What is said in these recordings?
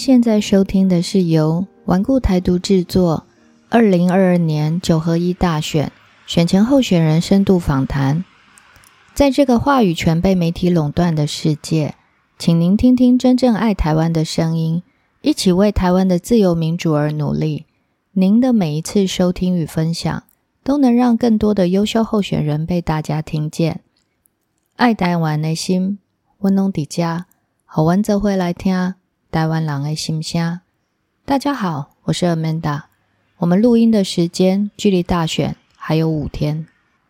现在收听的是由顽固台独制作，二零二二年九合一大选选前候选人深度访谈。在这个话语权被媒体垄断的世界，请您听听真正爱台湾的声音，一起为台湾的自由民主而努力。您的每一次收听与分享，都能让更多的优秀候选人被大家听见。爱台湾的心，温暖底家，好玩则会来听。台湾人的心声。大家好，我是 Amanda。我们录音的时间距离大选还有五天。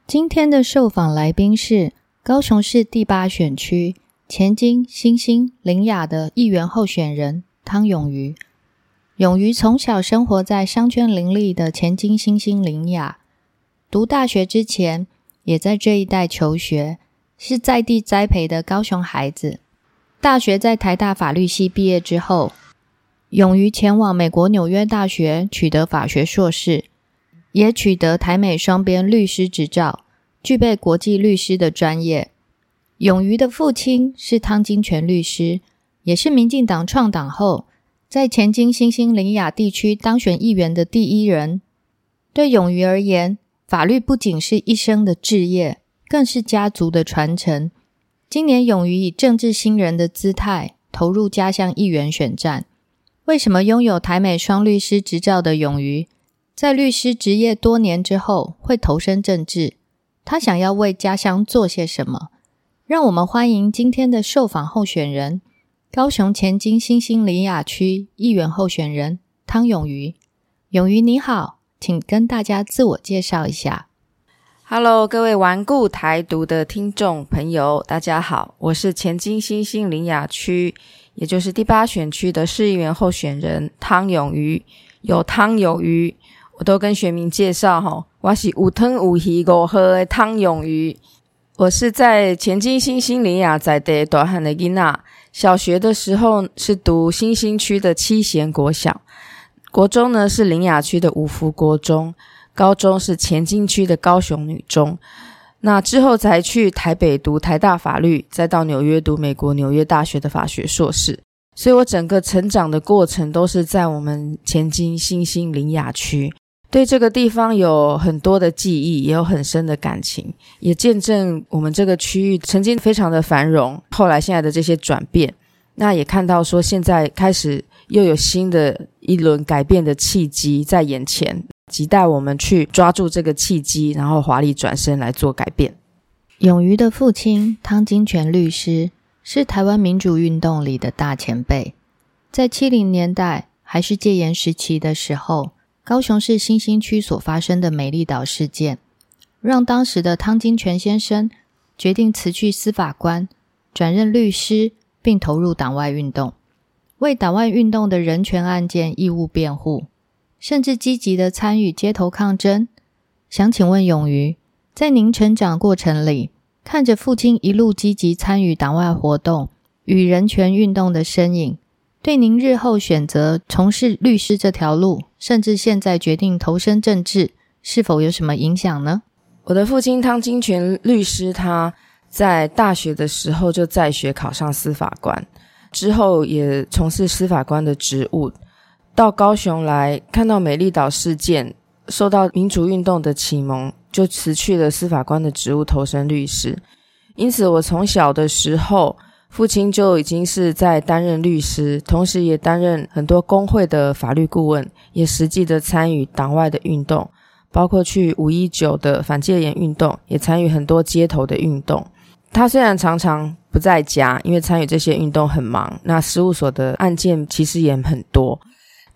今天的受访来宾是高雄市第八选区前金新兴林雅的议员候选人汤永瑜。永瑜从小生活在商圈林立的前金新兴林雅，读大学之前也在这一带求学，是在地栽培的高雄孩子。大学在台大法律系毕业之后，勇于前往美国纽约大学取得法学硕士，也取得台美双边律师执照，具备国际律师的专业。勇于的父亲是汤金泉律师，也是民进党创党后在前金新兴林雅地区当选议员的第一人。对勇于而言，法律不仅是一生的志业，更是家族的传承。今年，勇于以政治新人的姿态投入家乡议员选战。为什么拥有台美双律师执照的勇于，在律师职业多年之后会投身政治？他想要为家乡做些什么？让我们欢迎今天的受访候选人——高雄前金新兴里雅区议员候选人汤勇于。勇于你好，请跟大家自我介绍一下。Hello，各位顽固台独的听众朋友，大家好，我是前金新兴林雅区，也就是第八选区的市议员候选人汤永瑜。有汤有鱼，我都跟选民介绍哈，我是五汤五鱼五喝的汤永瑜。我是在前金新兴林雅在的短汉的囡娜，小学的时候是读新兴区的七贤国小，国中呢是林雅区的五福国中。高中是前进区的高雄女中，那之后才去台北读台大法律，再到纽约读美国纽约大学的法学硕士。所以我整个成长的过程都是在我们前进新兴林雅区，对这个地方有很多的记忆，也有很深的感情，也见证我们这个区域曾经非常的繁荣，后来现在的这些转变。那也看到说现在开始又有新的一轮改变的契机在眼前。期待我们去抓住这个契机，然后华丽转身来做改变。勇于的父亲汤金泉律师是台湾民主运动里的大前辈，在七零年代还是戒严时期的时候，高雄市新兴区所发生的美丽岛事件，让当时的汤金泉先生决定辞去司法官，转任律师，并投入党外运动，为党外运动的人权案件义务辩护。甚至积极的参与街头抗争。想请问永瑜，在您成长过程里，看着父亲一路积极参与党外活动与人权运动的身影，对您日后选择从事律师这条路，甚至现在决定投身政治，是否有什么影响呢？我的父亲汤金泉律师，他在大学的时候就在学考上司法官，之后也从事司法官的职务。到高雄来看到美丽岛事件，受到民主运动的启蒙，就辞去了司法官的职务，投身律师。因此，我从小的时候，父亲就已经是在担任律师，同时也担任很多工会的法律顾问，也实际的参与党外的运动，包括去五一九的反戒严运动，也参与很多街头的运动。他虽然常常不在家，因为参与这些运动很忙，那事务所的案件其实也很多。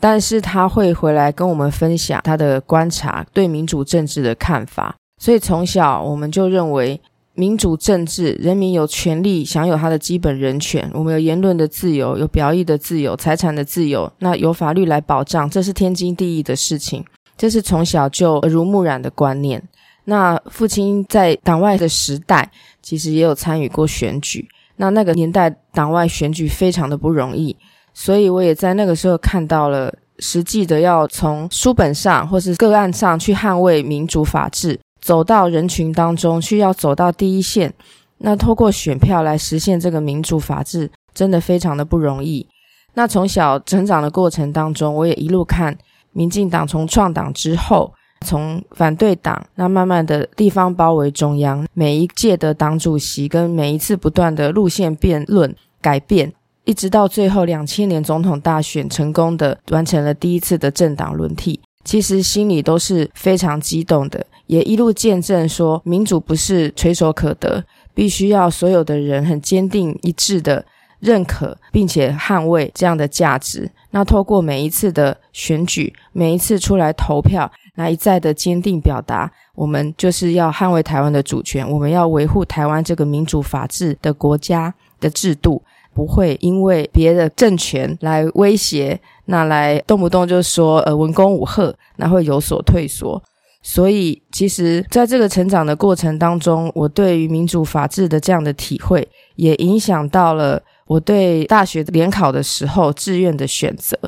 但是他会回来跟我们分享他的观察，对民主政治的看法。所以从小我们就认为，民主政治，人民有权利享有他的基本人权，我们有言论的自由，有表意的自由，财产的自由，那有法律来保障，这是天经地义的事情。这是从小就耳濡目染的观念。那父亲在党外的时代，其实也有参与过选举。那那个年代党外选举非常的不容易。所以我也在那个时候看到了实际的要从书本上或是个案上去捍卫民主法治，走到人群当中去，要走到第一线。那透过选票来实现这个民主法治，真的非常的不容易。那从小成长的过程当中，我也一路看民进党从创党之后，从反对党，那慢慢的地方包围中央，每一届的党主席跟每一次不断的路线辩论改变，一直到最后两千年总统大选成功的完成了第一次的政党轮替，其实心里都是非常激动的，也一路见证说民主不是垂手可得，必须要所有的人很坚定一致的。认可并且捍卫这样的价值，那透过每一次的选举，每一次出来投票，那一再的坚定表达，我们就是要捍卫台湾的主权，我们要维护台湾这个民主法治的国家的制度，不会因为别的政权来威胁，那来动不动就说呃文攻武赫，那会有所退缩。所以，其实在这个成长的过程当中，我对于民主法治的这样的体会，也影响到了。我对大学联考的时候志愿的选择，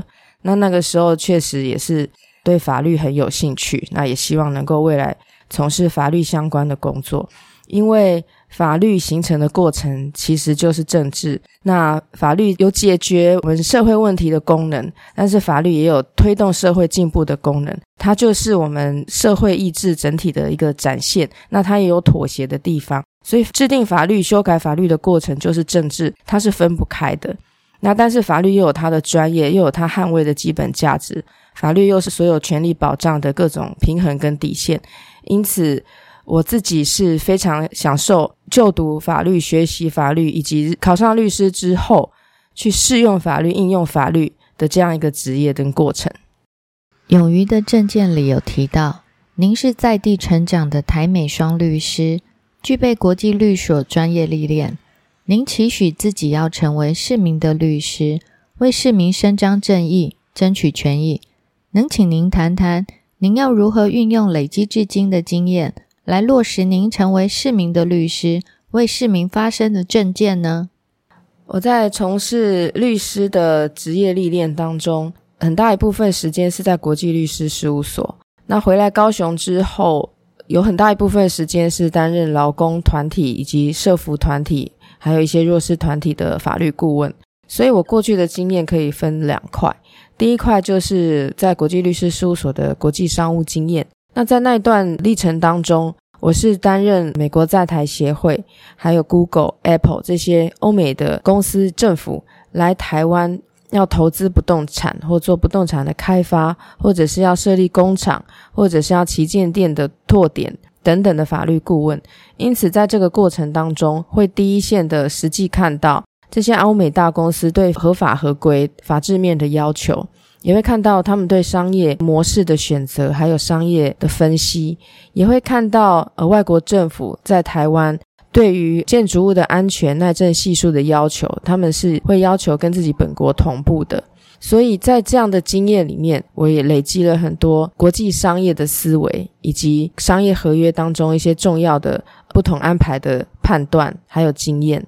那那个时候确实也是对法律很有兴趣，那也希望能够未来从事法律相关的工作，因为法律形成的过程其实就是政治。那法律有解决我们社会问题的功能，但是法律也有推动社会进步的功能，它就是我们社会意志整体的一个展现。那它也有妥协的地方。所以，制定法律、修改法律的过程就是政治，它是分不开的。那但是，法律又有它的专业，又有它捍卫的基本价值。法律又是所有权利保障的各种平衡跟底线。因此，我自己是非常享受就读法律、学习法律，以及考上律师之后去适用法律、应用法律的这样一个职业跟过程。勇于的证件里有提到，您是在地成长的台美双律师。具备国际律所专业历练，您期许自己要成为市民的律师，为市民伸张正义、争取权益。能请您谈谈，您要如何运用累积至今的经验，来落实您成为市民的律师、为市民发声的政见呢？我在从事律师的职业历练当中，很大一部分时间是在国际律师事务所。那回来高雄之后。有很大一部分时间是担任劳工团体以及社服团体，还有一些弱势团体的法律顾问。所以我过去的经验可以分两块。第一块就是在国际律师事务所的国际商务经验。那在那段历程当中，我是担任美国在台协会、还有 Google、Apple 这些欧美的公司政府来台湾。要投资不动产或做不动产的开发，或者是要设立工厂，或者是要旗舰店的拓点等等的法律顾问。因此，在这个过程当中，会第一线的实际看到这些欧美大公司对合法合规、法制面的要求，也会看到他们对商业模式的选择，还有商业的分析，也会看到呃外国政府在台湾。对于建筑物的安全耐震系数的要求，他们是会要求跟自己本国同步的。所以在这样的经验里面，我也累积了很多国际商业的思维，以及商业合约当中一些重要的不同安排的判断，还有经验。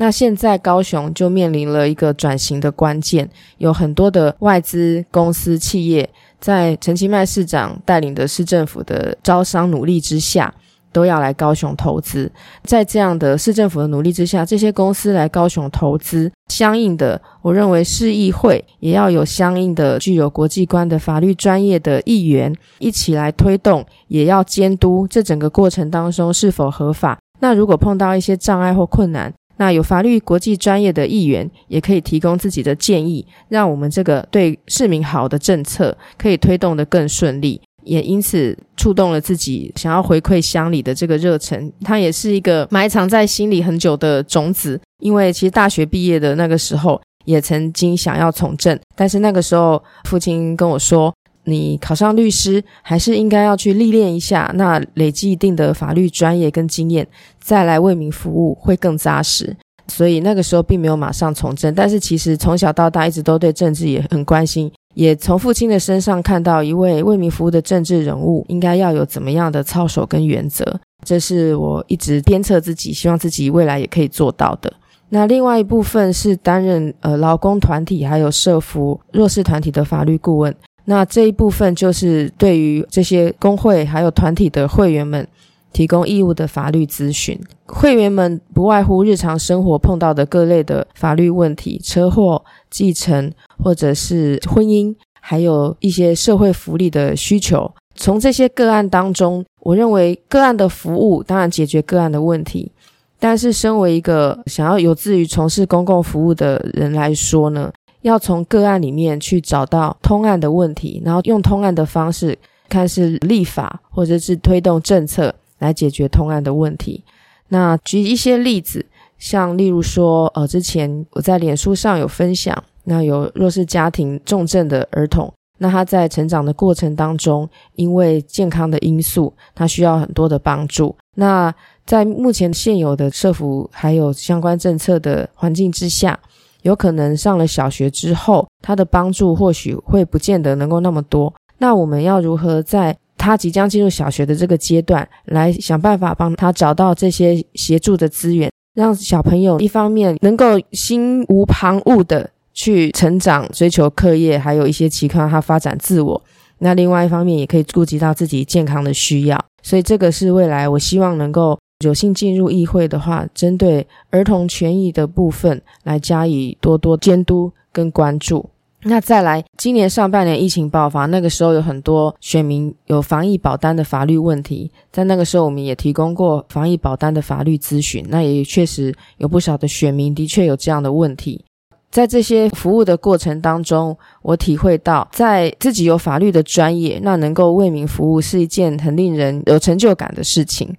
那现在高雄就面临了一个转型的关键，有很多的外资公司企业在陈其迈市长带领的市政府的招商努力之下。都要来高雄投资，在这样的市政府的努力之下，这些公司来高雄投资，相应的，我认为市议会也要有相应的具有国际观的法律专业的议员一起来推动，也要监督这整个过程当中是否合法。那如果碰到一些障碍或困难，那有法律国际专业的议员也可以提供自己的建议，让我们这个对市民好的政策可以推动的更顺利。也因此触动了自己想要回馈乡里的这个热忱，它也是一个埋藏在心里很久的种子。因为其实大学毕业的那个时候，也曾经想要从政，但是那个时候父亲跟我说：“你考上律师，还是应该要去历练一下，那累积一定的法律专业跟经验，再来为民服务会更扎实。”所以那个时候并没有马上从政，但是其实从小到大一直都对政治也很关心。也从父亲的身上看到一位为民服务的政治人物应该要有怎么样的操守跟原则，这是我一直鞭策自己，希望自己未来也可以做到的。那另外一部分是担任呃劳工团体还有社服弱势团体的法律顾问，那这一部分就是对于这些工会还有团体的会员们，提供义务的法律咨询。会员们不外乎日常生活碰到的各类的法律问题，车祸、继承或者是婚姻，还有一些社会福利的需求。从这些个案当中，我认为个案的服务当然解决个案的问题，但是身为一个想要有志于从事公共服务的人来说呢，要从个案里面去找到通案的问题，然后用通案的方式，看是立法或者是推动政策来解决通案的问题。那举一些例子，像例如说，呃，之前我在脸书上有分享，那有弱势家庭重症的儿童。那他在成长的过程当中，因为健康的因素，他需要很多的帮助。那在目前现有的社服还有相关政策的环境之下，有可能上了小学之后，他的帮助或许会不见得能够那么多。那我们要如何在他即将进入小学的这个阶段，来想办法帮他找到这些协助的资源，让小朋友一方面能够心无旁骛的。去成长、追求课业，还有一些期望他发展自我。那另外一方面，也可以顾及到自己健康的需要。所以这个是未来我希望能够有幸进入议会的话，针对儿童权益的部分来加以多多监督跟关注。那再来，今年上半年疫情爆发，那个时候有很多选民有防疫保单的法律问题，在那个时候我们也提供过防疫保单的法律咨询。那也确实有不少的选民的确有这样的问题。在这些服务的过程当中，我体会到，在自己有法律的专业，那能够为民服务是一件很令人有成就感的事情。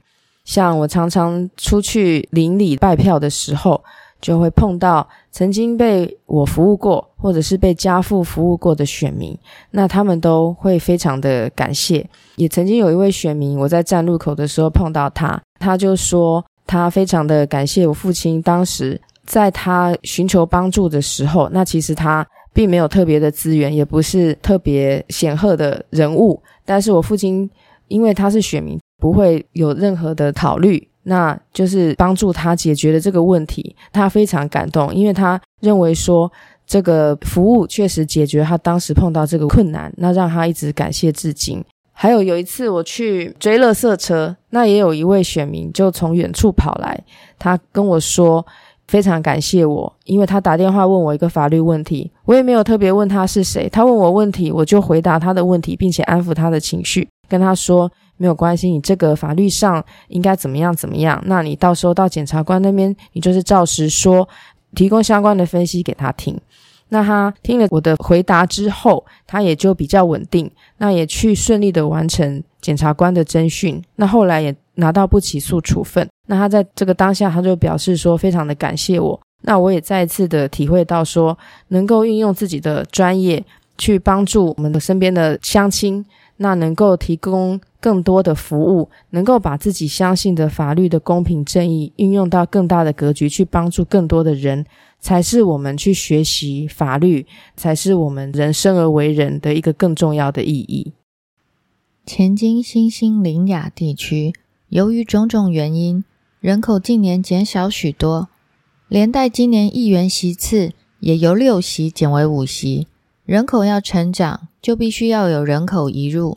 像我常常出去邻里拜票的时候，就会碰到曾经被我服务过，或者是被家父服务过的选民，那他们都会非常的感谢。也曾经有一位选民，我在站路口的时候碰到他，他就说他非常的感谢我父亲当时。在他寻求帮助的时候，那其实他并没有特别的资源，也不是特别显赫的人物。但是我父亲因为他是选民，不会有任何的考虑，那就是帮助他解决了这个问题。他非常感动，因为他认为说这个服务确实解决他当时碰到这个困难，那让他一直感谢至今。还有有一次我去追乐色车，那也有一位选民就从远处跑来，他跟我说。非常感谢我，因为他打电话问我一个法律问题，我也没有特别问他是谁，他问我问题，我就回答他的问题，并且安抚他的情绪，跟他说没有关系，你这个法律上应该怎么样怎么样，那你到时候到检察官那边，你就是照实说，提供相关的分析给他听。那他听了我的回答之后，他也就比较稳定，那也去顺利的完成检察官的侦讯，那后来也拿到不起诉处分。那他在这个当下，他就表示说非常的感谢我。那我也再一次的体会到说，能够运用自己的专业去帮助我们的身边的乡亲，那能够提供更多的服务，能够把自己相信的法律的公平正义运用到更大的格局，去帮助更多的人。才是我们去学习法律，才是我们人生而为人的一个更重要的意义。前金新兴林雅地区，由于种种原因，人口近年减少许多，连带今年议员席次也由六席减为五席。人口要成长，就必须要有人口移入。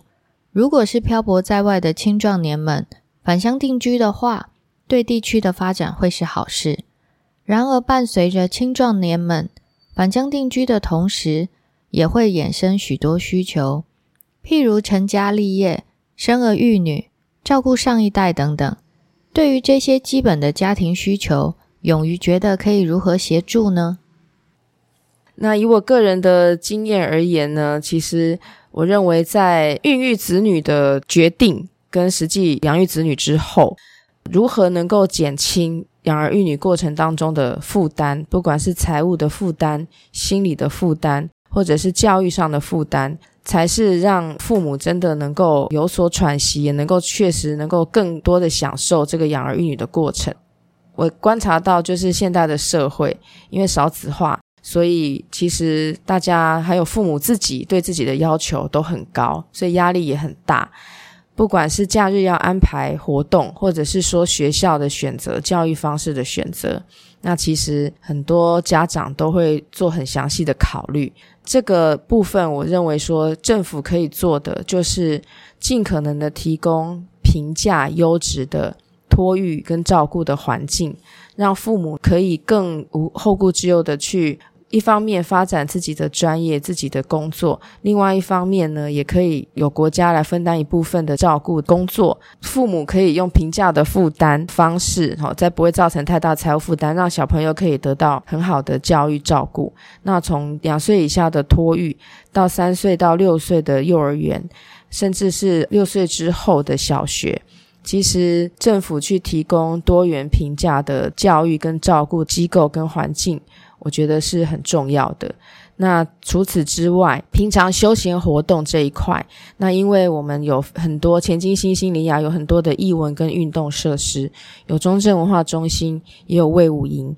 如果是漂泊在外的青壮年们返乡定居的话，对地区的发展会是好事。然而，伴随着青壮年们返乡定居的同时，也会衍生许多需求，譬如成家立业、生儿育女、照顾上一代等等。对于这些基本的家庭需求，勇于觉得可以如何协助呢？那以我个人的经验而言呢，其实我认为，在孕育子女的决定跟实际养育子女之后，如何能够减轻？养儿育女过程当中的负担，不管是财务的负担、心理的负担，或者是教育上的负担，才是让父母真的能够有所喘息，也能够确实能够更多的享受这个养儿育女的过程。我观察到，就是现在的社会，因为少子化，所以其实大家还有父母自己对自己的要求都很高，所以压力也很大。不管是假日要安排活动，或者是说学校的选择、教育方式的选择，那其实很多家长都会做很详细的考虑。这个部分，我认为说政府可以做的，就是尽可能的提供平价、优质的托育跟照顾的环境，让父母可以更无后顾之忧的去。一方面发展自己的专业、自己的工作，另外一方面呢，也可以有国家来分担一部分的照顾工作。父母可以用平价的负担方式，哈，在不会造成太大财务负担，让小朋友可以得到很好的教育照顾。那从两岁以下的托育，到三岁到六岁的幼儿园，甚至是六岁之后的小学，其实政府去提供多元平价的教育跟照顾机构跟环境。我觉得是很重要的。那除此之外，平常休闲活动这一块，那因为我们有很多前进新兴里亚有很多的艺文跟运动设施，有中正文化中心，也有魏武营。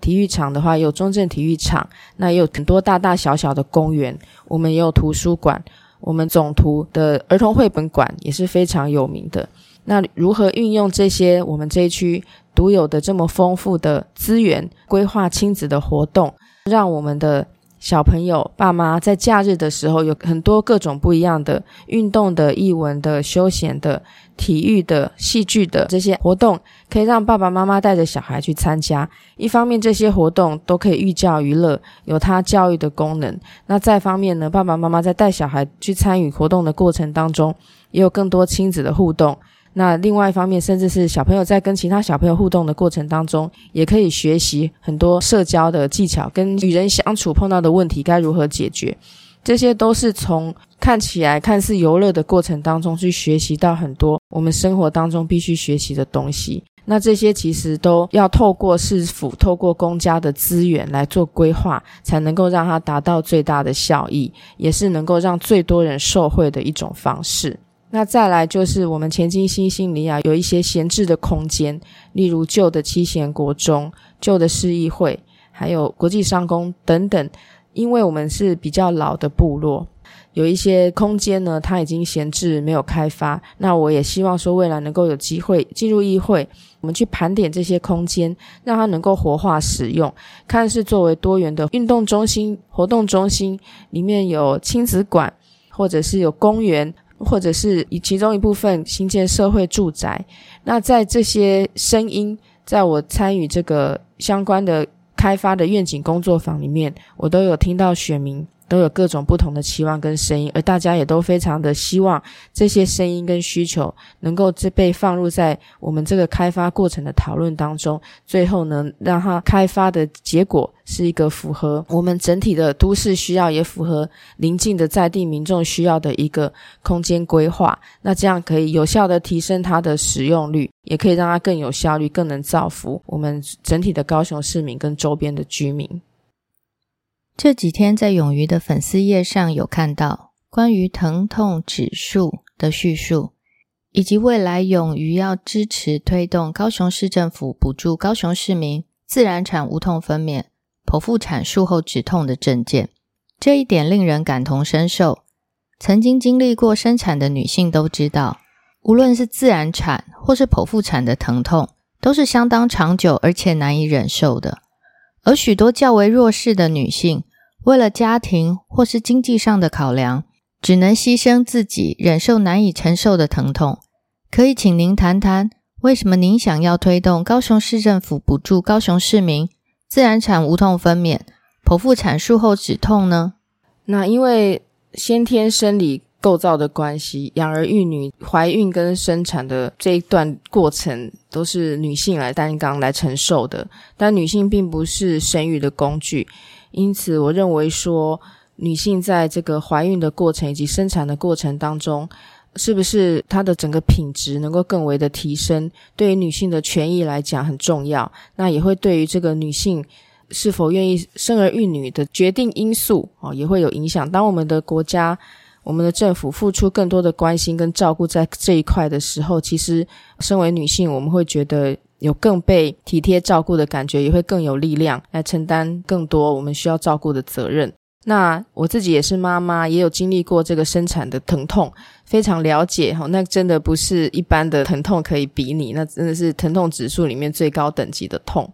体育场的话，有中正体育场，那也有很多大大小小的公园。我们也有图书馆，我们总图的儿童绘本馆也是非常有名的。那如何运用这些我们这一区？独有的这么丰富的资源，规划亲子的活动，让我们的小朋友、爸妈在假日的时候有很多各种不一样的运动的、艺文的、休闲的、体育的、戏剧的这些活动，可以让爸爸妈妈带着小孩去参加。一方面，这些活动都可以寓教于乐，有它教育的功能；那再方面呢，爸爸妈妈在带小孩去参与活动的过程当中，也有更多亲子的互动。那另外一方面，甚至是小朋友在跟其他小朋友互动的过程当中，也可以学习很多社交的技巧，跟与人相处碰到的问题该如何解决，这些都是从看起来看似游乐的过程当中去学习到很多我们生活当中必须学习的东西。那这些其实都要透过市府、透过公家的资源来做规划，才能够让它达到最大的效益，也是能够让最多人受惠的一种方式。那再来就是我们前进新兴里啊，有一些闲置的空间，例如旧的七贤国中、旧的市议会，还有国际商工等等。因为我们是比较老的部落，有一些空间呢，它已经闲置没有开发。那我也希望说，未来能够有机会进入议会，我们去盘点这些空间，让它能够活化使用，看是作为多元的运动中心、活动中心，里面有亲子馆，或者是有公园。或者是以其中一部分新建社会住宅，那在这些声音，在我参与这个相关的开发的愿景工作坊里面，我都有听到选民。都有各种不同的期望跟声音，而大家也都非常的希望这些声音跟需求能够这被放入在我们这个开发过程的讨论当中，最后呢，让它开发的结果是一个符合我们整体的都市需要，也符合邻近的在地民众需要的一个空间规划。那这样可以有效的提升它的使用率，也可以让它更有效率，更能造福我们整体的高雄市民跟周边的居民。这几天在勇于的粉丝页上有看到关于疼痛指数的叙述，以及未来勇于要支持推动高雄市政府补助高雄市民自然产无痛分娩、剖腹产术后止痛的证件。这一点令人感同身受。曾经经历过生产的女性都知道，无论是自然产或是剖腹产的疼痛，都是相当长久而且难以忍受的。而许多较为弱势的女性，为了家庭或是经济上的考量，只能牺牲自己，忍受难以承受的疼痛。可以请您谈谈，为什么您想要推动高雄市政府补助高雄市民自然产无痛分娩、剖腹产术后止痛呢？那因为先天生理构造的关系，养儿育女、怀孕跟生产的这一段过程都是女性来担纲、来承受的。但女性并不是生育的工具。因此，我认为说，女性在这个怀孕的过程以及生产的过程当中，是不是她的整个品质能够更为的提升，对于女性的权益来讲很重要。那也会对于这个女性是否愿意生儿育女的决定因素哦，也会有影响。当我们的国家、我们的政府付出更多的关心跟照顾在这一块的时候，其实身为女性，我们会觉得。有更被体贴照顾的感觉，也会更有力量来承担更多我们需要照顾的责任。那我自己也是妈妈，也有经历过这个生产的疼痛，非常了解哈。那真的不是一般的疼痛可以比拟，那真的是疼痛指数里面最高等级的痛。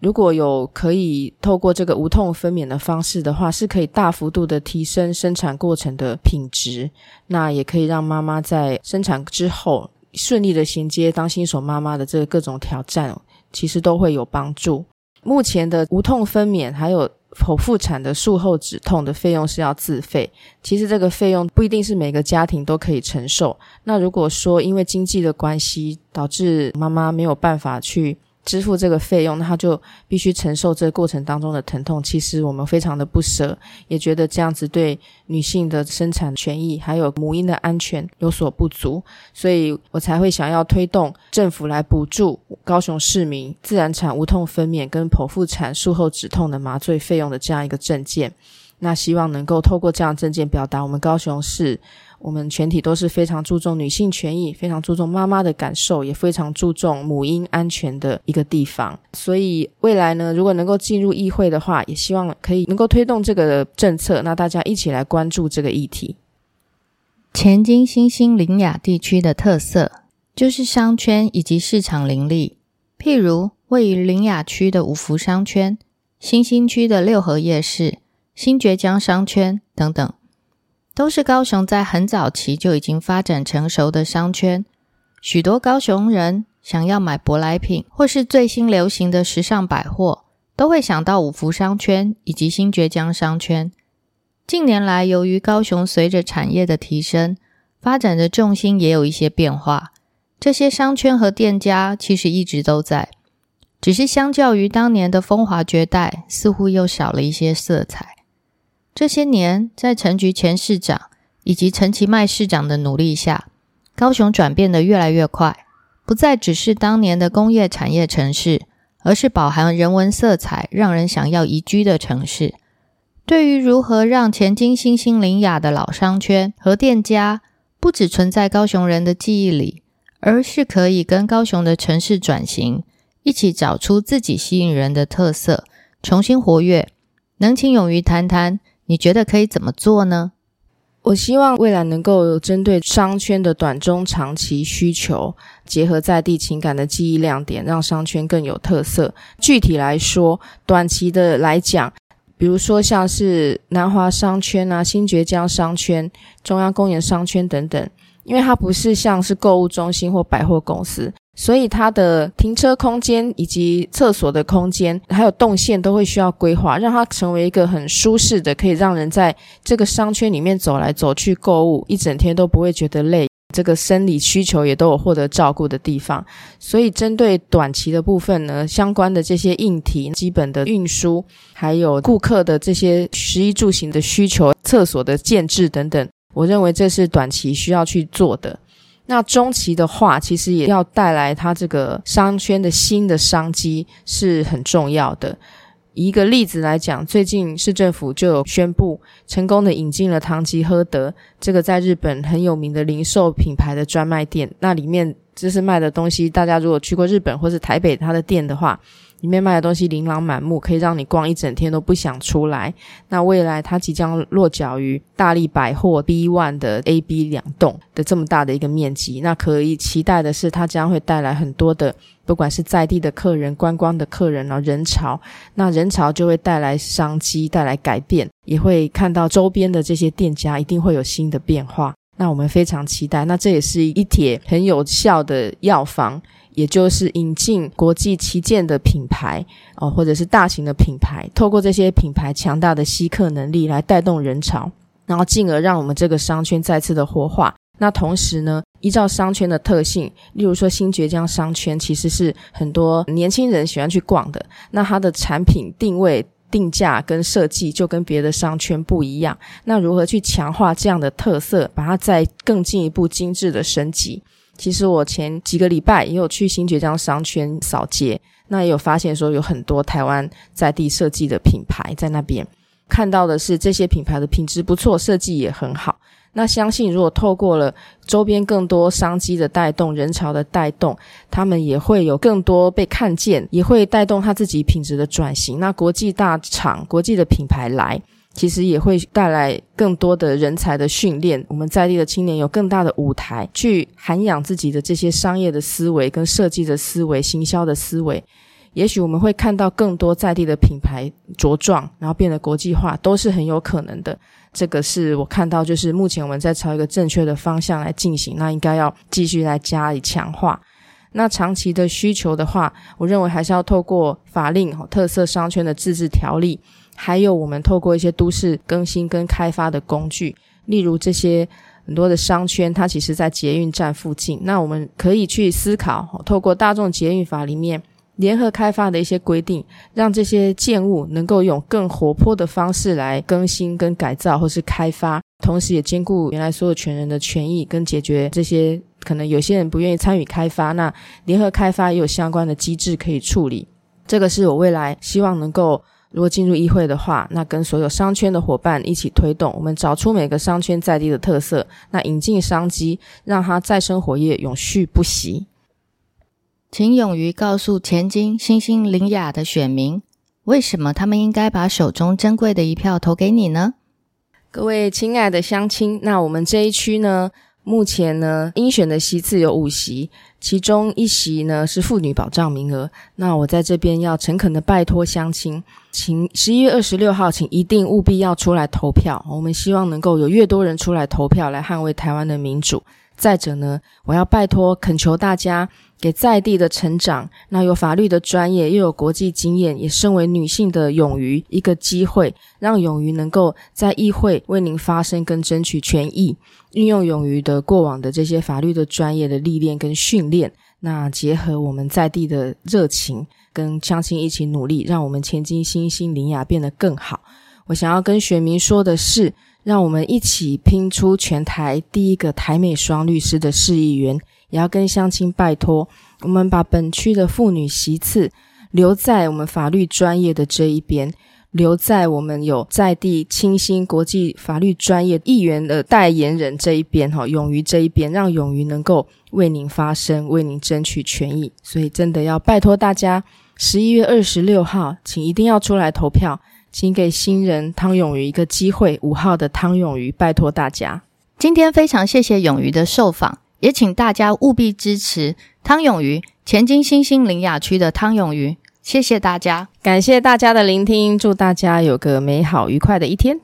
如果有可以透过这个无痛分娩的方式的话，是可以大幅度的提升生产过程的品质，那也可以让妈妈在生产之后。顺利的衔接当新手妈妈的这个各种挑战，其实都会有帮助。目前的无痛分娩还有剖腹产的术后止痛的费用是要自费，其实这个费用不一定是每个家庭都可以承受。那如果说因为经济的关系导致妈妈没有办法去。支付这个费用，那他就必须承受这个过程当中的疼痛。其实我们非常的不舍，也觉得这样子对女性的生产权益还有母婴的安全有所不足，所以我才会想要推动政府来补助高雄市民自然产无痛分娩跟剖腹产术后止痛的麻醉费用的这样一个证件。那希望能够透过这样证件表达我们高雄市。我们全体都是非常注重女性权益，非常注重妈妈的感受，也非常注重母婴安全的一个地方。所以未来呢，如果能够进入议会的话，也希望可以能够推动这个政策。那大家一起来关注这个议题。前金新兴林雅地区的特色就是商圈以及市场林立，譬如位于林雅区的五福商圈、新兴区的六合夜市、新爵江商圈等等。都是高雄在很早期就已经发展成熟的商圈，许多高雄人想要买舶来品或是最新流行的时尚百货，都会想到五福商圈以及新爵江商圈。近年来，由于高雄随着产业的提升，发展的重心也有一些变化。这些商圈和店家其实一直都在，只是相较于当年的风华绝代，似乎又少了一些色彩。这些年，在陈局前市长以及陈其迈市长的努力下，高雄转变得越来越快，不再只是当年的工业产业城市，而是饱含人文色彩、让人想要移居的城市。对于如何让前金新兴林雅的老商圈和店家不只存在高雄人的记忆里，而是可以跟高雄的城市转型，一起找出自己吸引人的特色，重新活跃，能请勇于谈谈。你觉得可以怎么做呢？我希望未来能够针对商圈的短中长期需求，结合在地情感的记忆亮点，让商圈更有特色。具体来说，短期的来讲，比如说像是南华商圈啊、新爵江商圈、中央公园商圈等等，因为它不是像是购物中心或百货公司。所以它的停车空间以及厕所的空间，还有动线都会需要规划，让它成为一个很舒适的，可以让人在这个商圈里面走来走去购物，一整天都不会觉得累。这个生理需求也都有获得照顾的地方。所以针对短期的部分呢，相关的这些硬体、基本的运输，还有顾客的这些食衣住行的需求、厕所的建制等等，我认为这是短期需要去做的。那中期的话，其实也要带来它这个商圈的新的商机是很重要的。一个例子来讲，最近市政府就有宣布成功的引进了唐吉诃德这个在日本很有名的零售品牌的专卖店。那里面就是卖的东西，大家如果去过日本或是台北它的店的话。里面卖的东西琳琅满目，可以让你逛一整天都不想出来。那未来它即将落脚于大力百货 B One 的 A、B 两栋的这么大的一个面积，那可以期待的是，它将会带来很多的，不管是在地的客人、观光的客人啊，人潮。那人潮就会带来商机，带来改变，也会看到周边的这些店家一定会有新的变化。那我们非常期待。那这也是一帖很有效的药方。也就是引进国际旗舰的品牌哦，或者是大型的品牌，透过这些品牌强大的吸客能力来带动人潮，然后进而让我们这个商圈再次的活化。那同时呢，依照商圈的特性，例如说新爵江商圈其实是很多年轻人喜欢去逛的，那它的产品定位、定价跟设计就跟别的商圈不一样。那如何去强化这样的特色，把它再更进一步精致的升级？其实我前几个礼拜也有去新爵江商圈扫街，那也有发现说有很多台湾在地设计的品牌在那边，看到的是这些品牌的品质不错，设计也很好。那相信如果透过了周边更多商机的带动、人潮的带动，他们也会有更多被看见，也会带动他自己品质的转型。那国际大厂、国际的品牌来。其实也会带来更多的人才的训练，我们在地的青年有更大的舞台去涵养自己的这些商业的思维、跟设计的思维、行销的思维，也许我们会看到更多在地的品牌茁壮，然后变得国际化，都是很有可能的。这个是我看到，就是目前我们在朝一个正确的方向来进行，那应该要继续来加以强化。那长期的需求的话，我认为还是要透过法令、特色商圈的自治条例，还有我们透过一些都市更新跟开发的工具，例如这些很多的商圈，它其实在捷运站附近，那我们可以去思考，透过大众捷运法里面。联合开发的一些规定，让这些建物能够用更活泼的方式来更新、跟改造或是开发，同时也兼顾原来所有权人的权益，跟解决这些可能有些人不愿意参与开发，那联合开发也有相关的机制可以处理。这个是我未来希望能够，如果进入议会的话，那跟所有商圈的伙伴一起推动，我们找出每个商圈在地的特色，那引进商机，让它再生活业永续不息。请勇于告诉前金、新兴、林雅的选民，为什么他们应该把手中珍贵的一票投给你呢？各位亲爱的乡亲，那我们这一区呢，目前呢应选的席次有五席，其中一席呢是妇女保障名额。那我在这边要诚恳的拜托乡亲，请十一月二十六号，请一定务必要出来投票。我们希望能够有越多人出来投票，来捍卫台湾的民主。再者呢，我要拜托恳求大家。给在地的成长，那有法律的专业，又有国际经验，也身为女性的勇于一个机会，让勇于能够在议会为您发声跟争取权益，运用勇于的过往的这些法律的专业的历练跟训练，那结合我们在地的热情，跟乡亲一起努力，让我们前进新兴林雅变得更好。我想要跟选民说的是，让我们一起拼出全台第一个台美双律师的市议员。也要跟乡亲拜托，我们把本区的妇女席次留在我们法律专业的这一边，留在我们有在地清新国际法律专业议员的代言人这一边，哈，勇于这一边，让勇于能够为您发声，为您争取权益。所以真的要拜托大家，十一月二十六号，请一定要出来投票，请给新人汤永瑜一个机会。五号的汤永瑜，拜托大家。今天非常谢谢永瑜的受访。也请大家务必支持汤永瑜，前金星星林雅区的汤永瑜。谢谢大家，感谢大家的聆听，祝大家有个美好愉快的一天。